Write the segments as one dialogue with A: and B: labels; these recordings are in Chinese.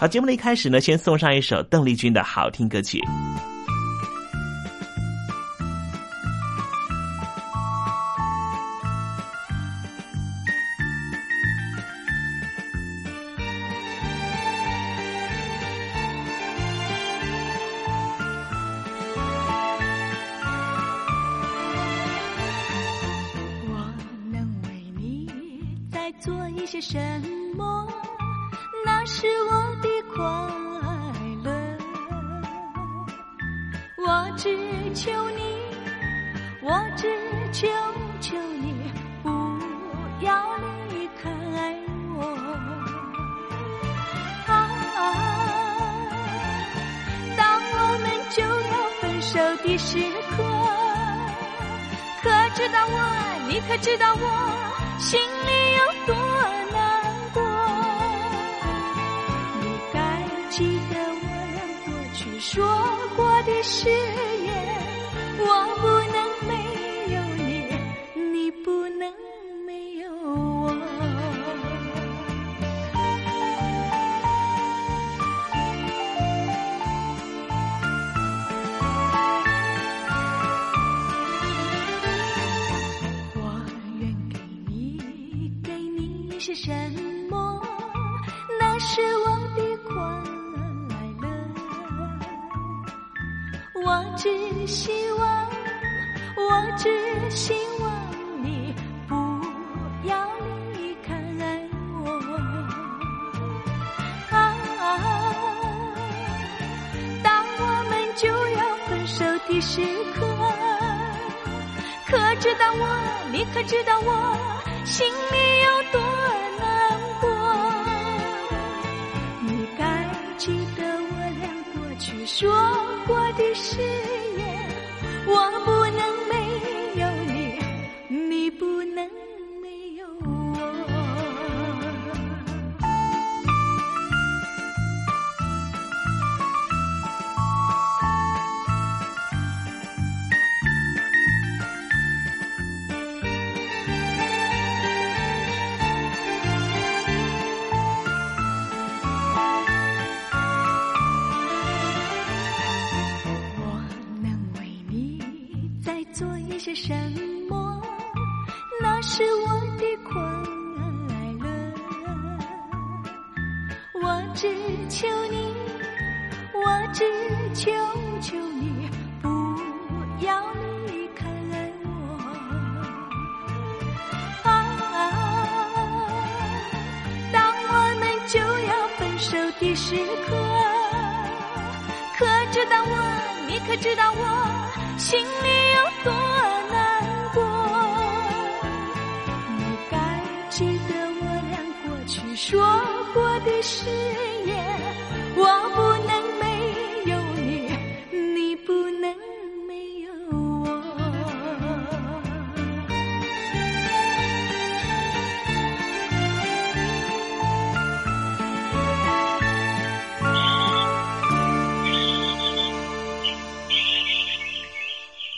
A: 好，节目的一开始呢，先送上一首邓丽君的好听歌曲。
B: 我能为你再做一些什么？那是我的快乐，我只求你，我只求求你不要离开我。啊，当我们就要分手的时刻，可知道我？你可知道我心里有多……誓言，我不能没有你，你不能没有我。我愿给你，给你一些什么？那是我的快我只希望，我只希望你不要离开我。啊，当我们就要分手的时刻。可知道我，你可知道我心里有多可知道我心里有多难过？你该记得我俩过去说过的事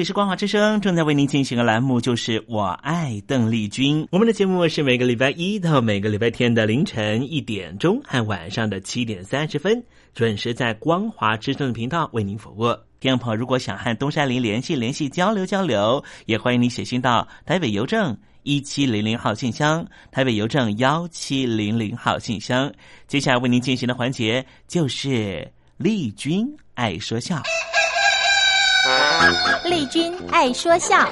A: 这里是光华之声，正在为您进行的栏目就是《我爱邓丽君》。我们的节目是每个礼拜一到每个礼拜天的凌晨一点钟和晚上的七点三十分，准时在光华之声的频道为您服务。听众朋友，如果想和东山林联系联系、交流交流，也欢迎你写信到台北邮政一七零零号信箱，台北邮政幺七零零号信箱。接下来为您进行的环节就是丽君爱说笑。
C: 丽君爱说笑，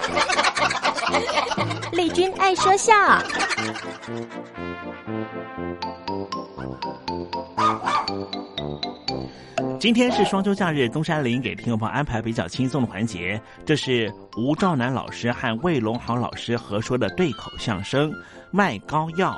C: 丽君爱说笑。
A: 今天是双休假日，东山林给听众朋友安排比较轻松的环节，这是吴兆南老师和魏龙豪老师合说的对口相声《卖膏药》。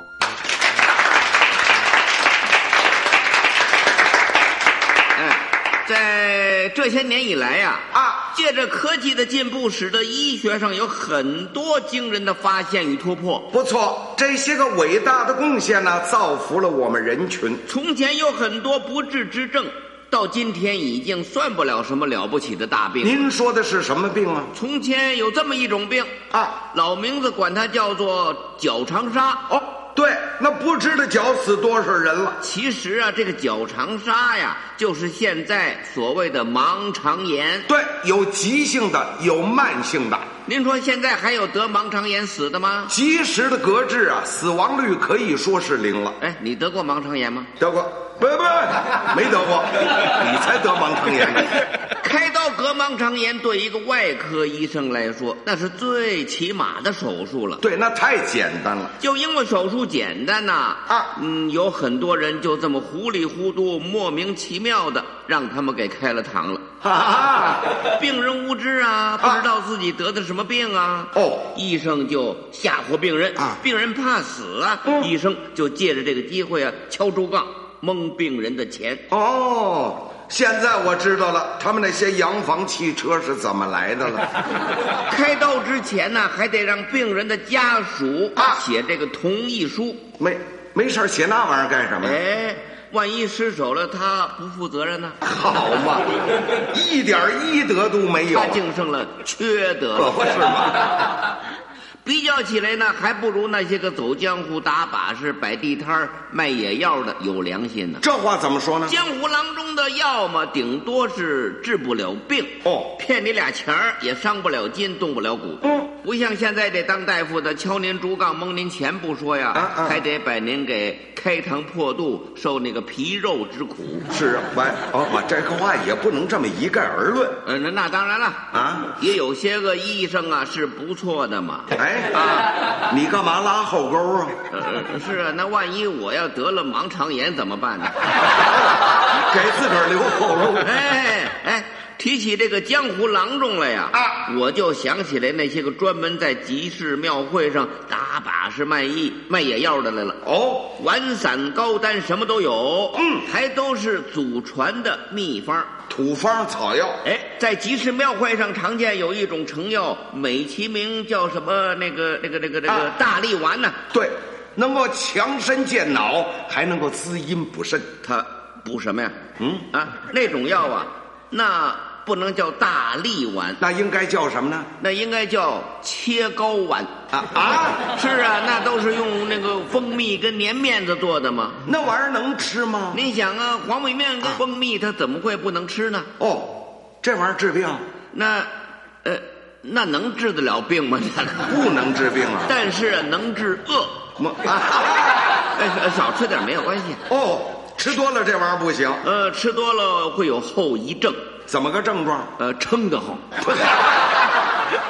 D: 在这些年以来呀，啊，借着科技的进步，使得医学上有很多惊人的发现与突破。
E: 不错，这些个伟大的贡献呢，造福了我们人群。
D: 从前有很多不治之症，到今天已经算不了什么了不起的大病。
E: 您说的是什么病啊？
D: 从前有这么一种病
E: 啊，
D: 老名字管它叫做脚长沙。
E: 哦，对，那不知道绞死多少人了。
D: 其实啊，这个脚长沙呀，就是现在所谓的盲肠炎。
E: 对，有急性的，有慢性的。
D: 您说现在还有得盲肠炎死的吗？
E: 及时的搁治啊，死亡率可以说是零了。
D: 哎，你得过盲肠炎吗？
E: 得过，不不，没得过，你才得盲肠炎呢。
D: 开刀割盲肠炎对一个外科医生来说，那是最起码的手术了。
E: 对，那太简单了。
D: 就因为手术简单呐，
E: 啊，
D: 嗯，有很多人就这么糊里糊涂、莫名其妙的让他们给开了膛了。
E: 哈哈，
D: 病人无知啊，不知道自己得的什么病啊。
E: 哦，
D: 医生就吓唬病人
E: 啊，
D: 病人怕死啊，医生就借着这个机会啊，敲竹杠蒙病人的钱。
E: 哦。现在我知道了，他们那些洋房汽车是怎么来的了。
D: 开刀之前呢，还得让病人的家属
E: 啊
D: 写这个同意书。
E: 没没事写那玩意儿干什么呀？
D: 哎，万一失手了，他不负责任呢？
E: 好嘛，一点医德都没有。
D: 他净剩了缺德了，
E: 是吗？
D: 比较起来呢，还不如那些个走江湖、打把式、摆地摊儿卖野药的有良心呢。
E: 这话怎么说呢？
D: 江湖郎中的药嘛，顶多是治不了病，
E: 哦，
D: 骗你俩钱儿也伤不了筋，动不了骨。
E: 嗯，
D: 不像现在这当大夫的敲您竹杠蒙您钱不说呀，
E: 啊啊
D: 还得把您给开膛破肚，受那个皮肉之苦。
E: 是啊，喂，哦，我这个话也不能这么一概而论。
D: 呃，那那当然了
E: 啊，
D: 也有些个医生啊是不错的嘛。
E: 哎
D: 啊，
E: 你干嘛拉后沟啊？
D: 呃，是啊，那万一我要得了盲肠炎怎么办呢？
E: 给自个儿留后路。
D: 哎哎，提起这个江湖郎中来呀，
E: 啊，
D: 我就想起来那些个专门在集市庙会上打把式卖艺、卖野药的来了。
E: 哦，
D: 丸散高丹什么都有，
E: 嗯，
D: 还都是祖传的秘方。
E: 土方草药。
D: 哎，在集市庙会上常见有一种成药，美其名叫什么？那个、那个、那个、那个
E: 啊
D: 大力丸呢、
E: 对，能够强身健脑，还能够滋阴补肾。
D: 它补什么呀？
E: 嗯
D: 啊，那种药啊，那不能叫大力丸，
E: 那应该叫什么呢？
D: 那应该叫切糕丸
E: 啊啊！
D: 是啊，那都是用那个蜂蜜跟粘面子做的嘛。
E: 那玩意儿能吃吗？
D: 你想啊，黄米面跟蜂蜜，它怎么会不能吃呢？
E: 哦，这玩意儿治病
D: 那，呃，那能治得了病吗？这 个
E: 不能治病啊。
D: 但是啊能治饿。
E: 么
D: 啊，哎，少吃点没有关系。
E: 哦，吃多了这玩意儿不行。
D: 呃，吃多了会有后遗症，
E: 怎么个症状？
D: 呃，撑得慌。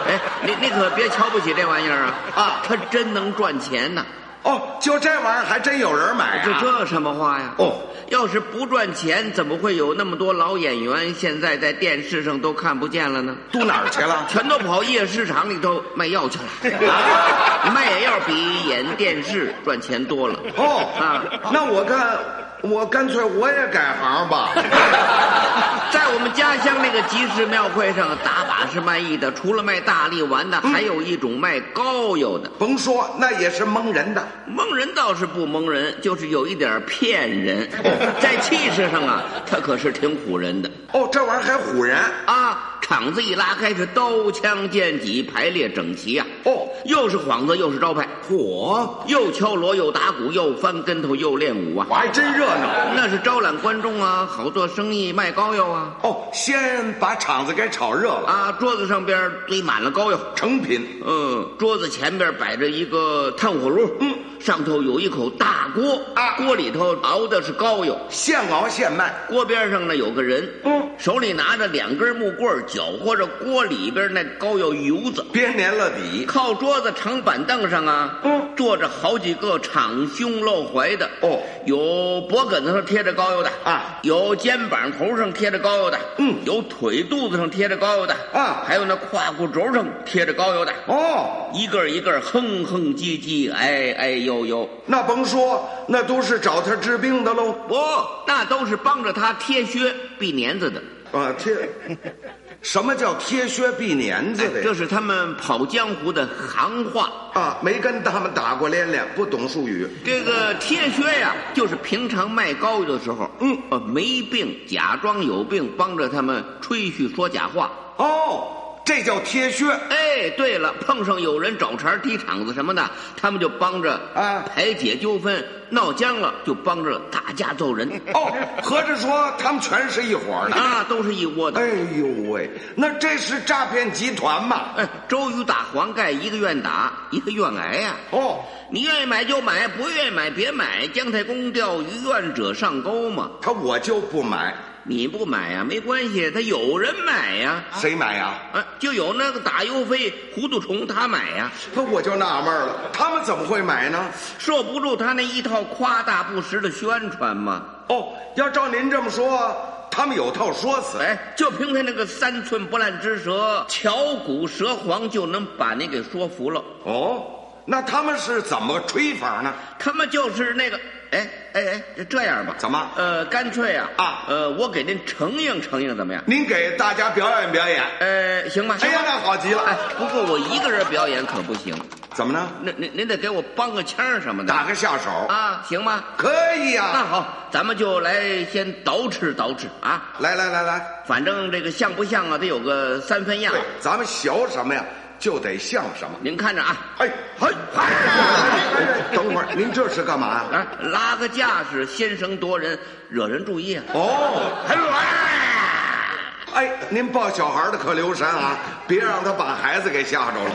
D: 哎，你你可别瞧不起这玩意儿啊！
E: 啊，
D: 它真能赚钱呢！
E: 哦，就这玩意儿还真有人买啊！
D: 这这什么话呀？
E: 哦，
D: 要是不赚钱，怎么会有那么多老演员现在在电视上都看不见了呢？
E: 都哪儿去了？
D: 全都跑夜市场里头卖药去了。啊，卖野药比演电视赚钱多了。
E: 哦
D: 啊，
E: 那我看，我干脆我也改行吧。
D: 在我们家乡那个集市庙会上，打把式卖艺的，除了卖大力丸的，还有一种卖膏药的。
E: 甭说，那也是蒙人的。
D: 蒙人倒是不蒙人，就是有一点骗人。在气势上啊，他可是挺唬人的。
E: 哦，这玩意儿还唬人
D: 啊！场子一拉开，是刀枪剑戟排列整齐呀、
E: 啊。哦，
D: 又是幌子，又是招牌，
E: 嚯！
D: 又敲锣，又打鼓，又翻跟头，又练武啊！
E: 我还真热闹。
D: 那是招揽观众啊，好做生意，卖膏药啊。
E: 哦，先把场子给炒热了
D: 啊！桌子上边堆满了膏药，
E: 成品。
D: 嗯，桌子前边摆着一个炭火炉，
E: 嗯，
D: 上头有一口大锅
E: 啊，
D: 锅里头熬的是膏药，
E: 现熬现卖。
D: 锅边上呢有个人，
E: 嗯，
D: 手里拿着两根木棍，搅和着锅里边那膏药油子，
E: 别粘了底。
D: 靠桌子长板凳上啊，
E: 嗯，
D: 坐着好几个敞胸露怀的，
E: 哦，
D: 有脖梗子上贴着膏药的
E: 啊，
D: 有肩膀头上贴着膏药的，
E: 嗯，
D: 有腿肚子上贴着膏药的
E: 啊，
D: 还有那胯骨轴上贴着膏药的，
E: 哦，
D: 一个一个哼哼唧唧，哎哎呦呦，
E: 那甭说，那都是找他治病的喽。
D: 不，那都是帮着他贴靴避年子的。
E: 啊，贴什么叫贴靴避年子的呀？
D: 这是他们跑江湖的行话。
E: 啊，没跟他们打过连连，不懂术语。
D: 这个贴靴呀，就是平常卖膏药的时候，嗯，呃，没病假装有病，帮着他们吹嘘说假话。
E: 哦，这叫贴靴。
D: 哎，对了，碰上有人找茬、踢场子什么的，他们就帮着
E: 啊
D: 排解纠纷；闹僵了就帮着打架揍人。
E: 哦，合着说他们全是一伙儿的。
D: 啊，都是一窝的。
E: 哎呦喂，那这是诈骗集团嘛？
D: 哎，周瑜打黄盖，一个愿打，一个愿挨呀、
E: 哦，
D: 你愿意买就买，不愿意买别买。姜太公钓鱼，愿者上钩嘛。
E: 他我就不买，
D: 你不买呀、没关系，他有人买呀、
E: 谁买呀？
D: 啊，就有那个打油飞糊涂虫他买呀、
E: 那我就纳闷了，他们怎么会买呢？
D: 受不住他那一套夸大不实的宣传嘛。
E: 哦，要照您这么说，他们有套说辞。
D: 哎，就凭他那个三寸不烂之舌，巧骨舌黄，就能把你给说服了。
E: 哦，那他们是怎么吹法呢？
D: 他们就是那个，哎哎哎，就这样吧，
E: 怎么
D: 呃，干脆啊
E: 啊
D: 呃，我给您承应承应，怎么样？
E: 您给大家表演表演。
D: 呃，行吗。
E: 哎呀那好极了
D: 哎，不过我一个人表演可不行，
E: 怎么呢？
D: 那您您得给我帮个腔儿什么的。
E: 打个下手。
D: 啊，行吗？
E: 可以呀、
D: 那好，咱们就来先捯饬捯饬啊。
E: 来来来来，
D: 反正这个像不像啊，得有个三分样
E: 对。，咱们学什么呀，就得像什么。
D: 您看着啊，
E: 哎嘿，等会儿您这是干嘛呀？
D: 啊，拉个架势，先声夺人，惹人注意啊。
E: 哦，
D: 哎呦哎
E: 哎，您抱小孩的可留神啊，别让他把孩子给吓着了。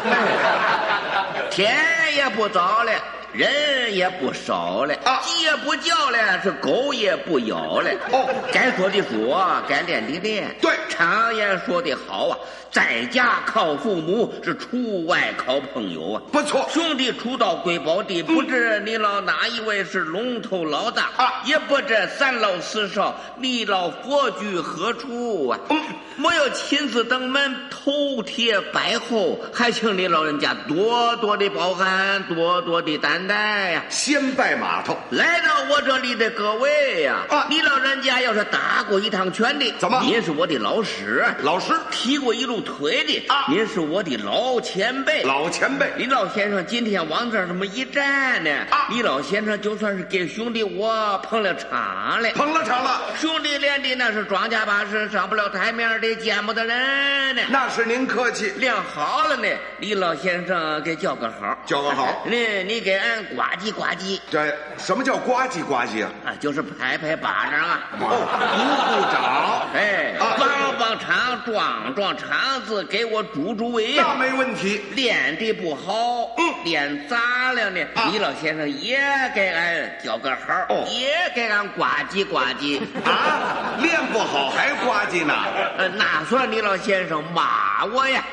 D: 天也不早了，人也不少了，
E: 啊
D: 鸡也不叫了，是狗也不咬了。
E: 哦
D: 该说的说，该练的练。
E: 对
D: 常言说的好啊，在家靠父母，是出外靠朋友啊。
E: 不错
D: 兄弟出到贵宝地，不知你老哪一位是龙头老大
E: 啊
D: 也不知三老四少，你老佛居何处啊？
E: 嗯
D: 没有亲自登门头贴拜候，还请你老人家多多的包涵，多多的担待呀、
E: 先拜码头，
D: 来到我这里的各位呀、
E: 啊。
D: 你老人家要是打过一趟拳的，
E: 怎么？
D: 您是我的老师；
E: 老师。
D: 踢过一路腿的，
E: 啊。
D: 您是我的老前辈。
E: 老前辈，
D: 李老先生今天往这儿这么一站呢，
E: 啊。
D: 李老先生就算是给兄弟我捧了场了。
E: 捧了场了，
D: 兄弟练的那是庄稼把式，上不了台面的见不得人呢。
E: 那是您客气，
D: 练好了呢，李老先生给叫个好，
E: 叫个好。
D: 你你给俺呱唧呱唧
E: 这什么叫呱唧呱唧啊？
D: 啊，就是拍拍巴掌啊。
E: 哦，鼓鼓掌，
D: 哎，
E: 啊
D: 帮帮场，壮壮场子，给我助助威。
E: 那没问题。
D: 练的不好，
E: 嗯
D: 练砸了呢。
E: 啊
D: 李老先生也给俺叫个好，
E: 哦
D: 也给俺呱唧呱唧。
E: 啊，练不好还呱唧呢？
D: 呃，那算李老先生骂我呀！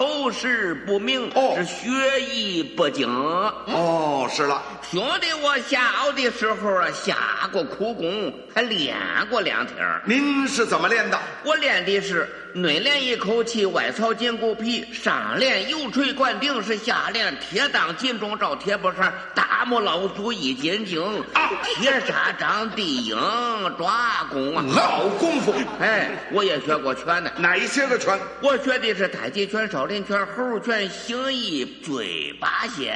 E: 啊
D: 头事不明，
E: 哦
D: 是学艺不精。
E: 哦，是了，
D: 兄弟，我下熬的时候啊，下过苦功，还练过两天
E: 您是怎么练的？
D: 我练的是内练一口气，外操筋骨皮；上练油锤灌顶，是下练铁裆金钟罩铁布衫，大木老祖一斤经
E: 啊
D: 铁砂掌地鹰抓功啊！
E: 老功夫，
D: 哎，我也学过拳呢。
E: 哪一些个拳？
D: 我学的是太极拳、少林拳、猴拳、形意、嘴八仙。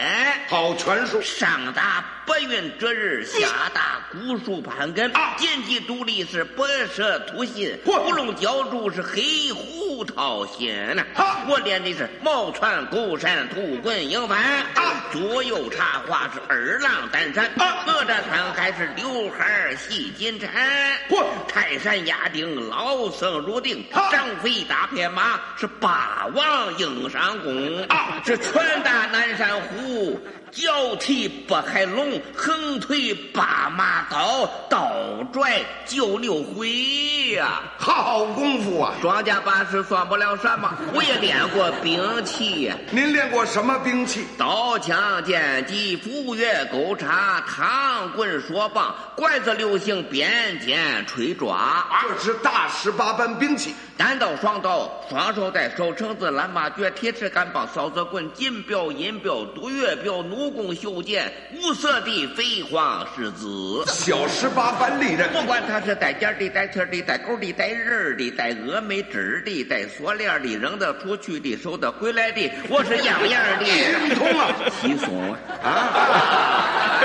E: 好拳术。
D: 上打白云遮日，下大古树盘根。
E: 啊。
D: 剑气独立是白蛇吐信，
E: 嚯。
D: 乌龙浇柱是黑虎掏心呐。
E: 啊
D: 我练的是毛传勾山土滚迎帆，
E: 啊。
D: 左右插花是二郎担山，
E: 啊。
D: 哪吒三海是刘海戏金蝉，
E: 嚯。
D: 泰山压顶老僧入定，
E: 啊
D: 张飞打片马是霸王硬上弓，
E: 啊。
D: 是拳打南山虎。脚踢北海龙，横推八马刀，倒拽九六回呀、
E: 好功夫啊！
D: 庄稼把式算不了什么，我也练过兵器呀、
E: 您练过什么兵器？
D: 刀枪剑戟斧钺钩叉唐棍槊棒拐子流星鞭锏锤抓，
E: 这是大十八般兵器。
D: 单刀双刀双手带手绳子蓝马橛铁尺杆棒扫子棍金镖银镖毒月镖弩弓袖箭五色的飞黄狮子。
E: 小十八般利刃
D: 不管他是带尖的、带刺的、带钩的、带刃的、带峨眉针的、带锁链的、扔得出去的、收得回来的，我是样样的
E: 精通啊！
D: 稀松啊，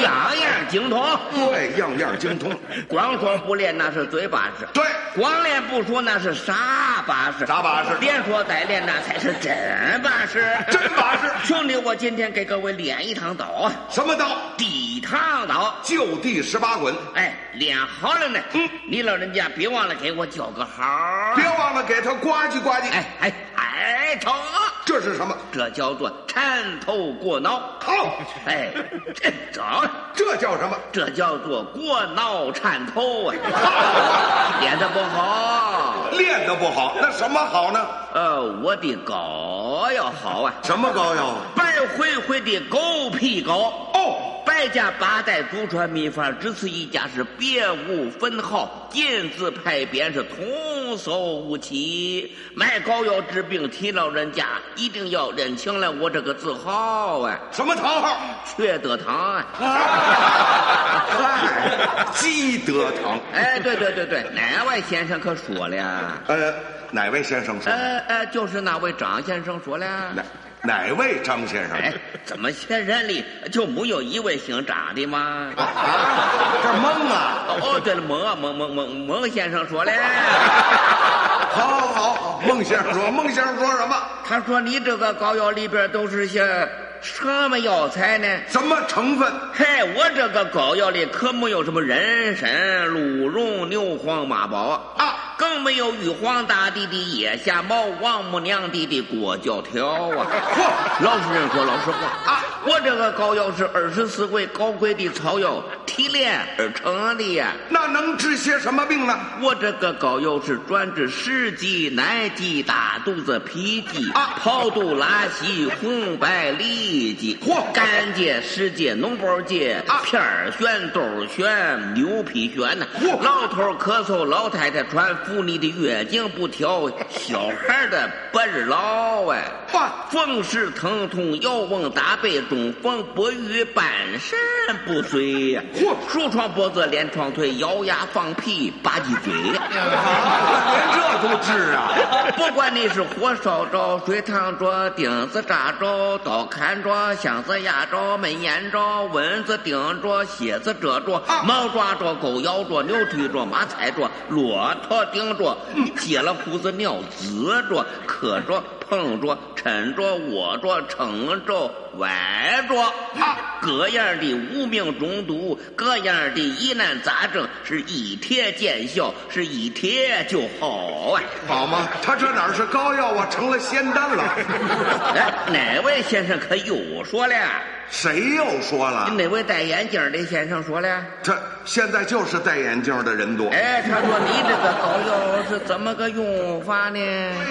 D: 样样精通。
E: 对，样样精通。
D: 光说不练那是嘴巴子，
E: 对，
D: 光练不说那是啥把式，
E: 啥把式？
D: 连说带练那才是真把式，
E: 真把式。
D: 兄弟，我今天给各位练一趟刀啊！
E: 什么刀？
D: 地堂刀，
E: 就地十八滚。
D: 哎，练好了呢。嗯，你老人家别忘了给我叫个好，
E: 别忘了给他呱唧呱唧。
D: 哎哎哎，头，
E: 这是什么？
D: 这叫做缠头过脑。
E: 好，
D: 哎，这这
E: 这叫什么？
D: 这叫做过脑缠头啊！练得不好，
E: 练得不好，那什么好呢？
D: 呃，我的膏药好啊。
E: 什么膏药？
D: 白灰灰的狗皮膏。
E: 哦，
D: 百家八代祖传秘方，只此一家是别无分号，金字牌匾是童叟无欺。卖膏药治病，提老人家一定要认清了我这个字号啊！
E: 什么堂号？
D: 缺德堂啊！
E: 嗨，积德堂。
D: 哎，对对对对，哪位先生可说了？
E: 呃，哪位先生说？
D: 呃呃，就是那位张先生说了。
E: 哪 哪位张先生？
D: 哎，怎么仙山里就没有一位姓张的吗？
E: 啊，这蒙啊！
D: 哦，对了，蒙啊，蒙蒙蒙蒙先生说嘞。
E: 好，好，好，孟先生说，孟先生说什么？
D: 他说你这个膏药里边都是些什么药材呢？
E: 什么成分？
D: 嘿，我这个膏药里可没有什么人参、鹿茸、牛黄、马宝
E: 啊，
D: 更没有玉皇大帝的腋下毛、王母娘帝的裹脚条啊！嚯，老实人说老实话啊，我这个膏药是二十四味高贵的草药提炼而成的呀。
E: 那能治些什么病呢？
D: 我这个膏药是专治湿疾、奶疾、大肚子、脾疾
E: 啊，
D: 跑肚、拉稀、红白痢疾，
E: 嚯，
D: 肝结、湿结、脓包结
E: 啊，
D: 片儿悬、兜儿癣、牛皮癣呐，
E: 嚯，
D: 老头儿咳嗽，老太太喘，妇女的月经不调，小孩儿的不日老哎，
E: 哇，
D: 风湿疼痛，摇瓮打背，中风不愈，半身不遂呀，
E: 嚯，
D: 褥疮脖子，连床腿，咬牙放屁，吧唧嘴，
E: 连这都治啊！
D: 不管你是火烧着、水烫着、钉子扎着、刀砍着、箱子压着、闷烟着、蚊子叮着、蝎子蛰着、猫抓着、狗咬着、牛推着、马踩着、骆驼顶着、接了胡子尿滋着、磕着、碰着、抻着、握着、撑着、歪着，啊，各样的无名中毒，各样的疑难杂症，是一贴见效，是一贴就好啊！
E: 好吗？他这哪是膏药啊，成了仙丹了。
D: 哎，哪位先生可又说了？
E: 谁又说了？
D: 哪位戴眼镜的先生说了？
E: 这现在就是戴眼镜的人多。
D: 哎，他说你这个膏药是怎么个用法呢？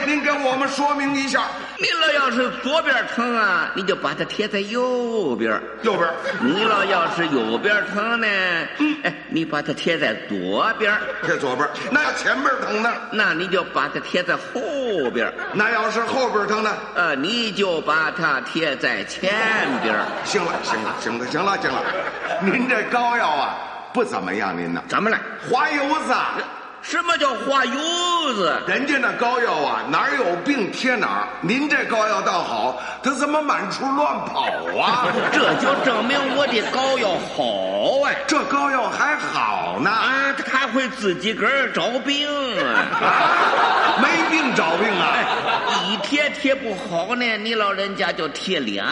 E: 您给我们说明一下。
D: 你老要是左边疼啊，你就把它贴在右边。
E: 右边。
D: 你老要是右边疼呢，嗯，哎，你把它贴在左边。
E: 贴左边。那前边疼呢？
D: 那你就把它贴在后边。
E: 那要是后边疼呢？
D: 呃，你就把它贴在前边。
E: 行了，行了，行了，行了，行了，您这膏药啊不怎么样，您呢？
D: 怎么了？
E: 滑油子。
D: 什么叫滑油子？
E: 人家那膏药啊，哪儿有病贴哪儿。您这膏药倒好，它怎么满处乱跑啊？
D: 这就证明我的膏药好哎。
E: 这膏药还好呢
D: 啊，它会自己个儿找病
E: 啊。没病找病啊？
D: 一贴贴不好呢，你老人家就贴两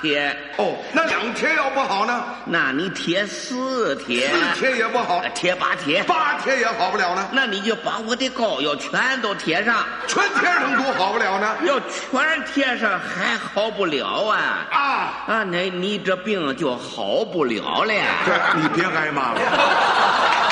D: 贴。
E: 哦，那两贴要不好呢？
D: 那你贴四贴。
E: 四贴也不好。
D: 贴八贴。
E: 八贴也好不了呢。
D: 那你就把我的膏药全都贴上，
E: 全贴上多好不了呢。
D: 要全贴上还好不了啊！
E: 啊
D: 啊，那你这病就好不了了。
E: 这你别挨骂了。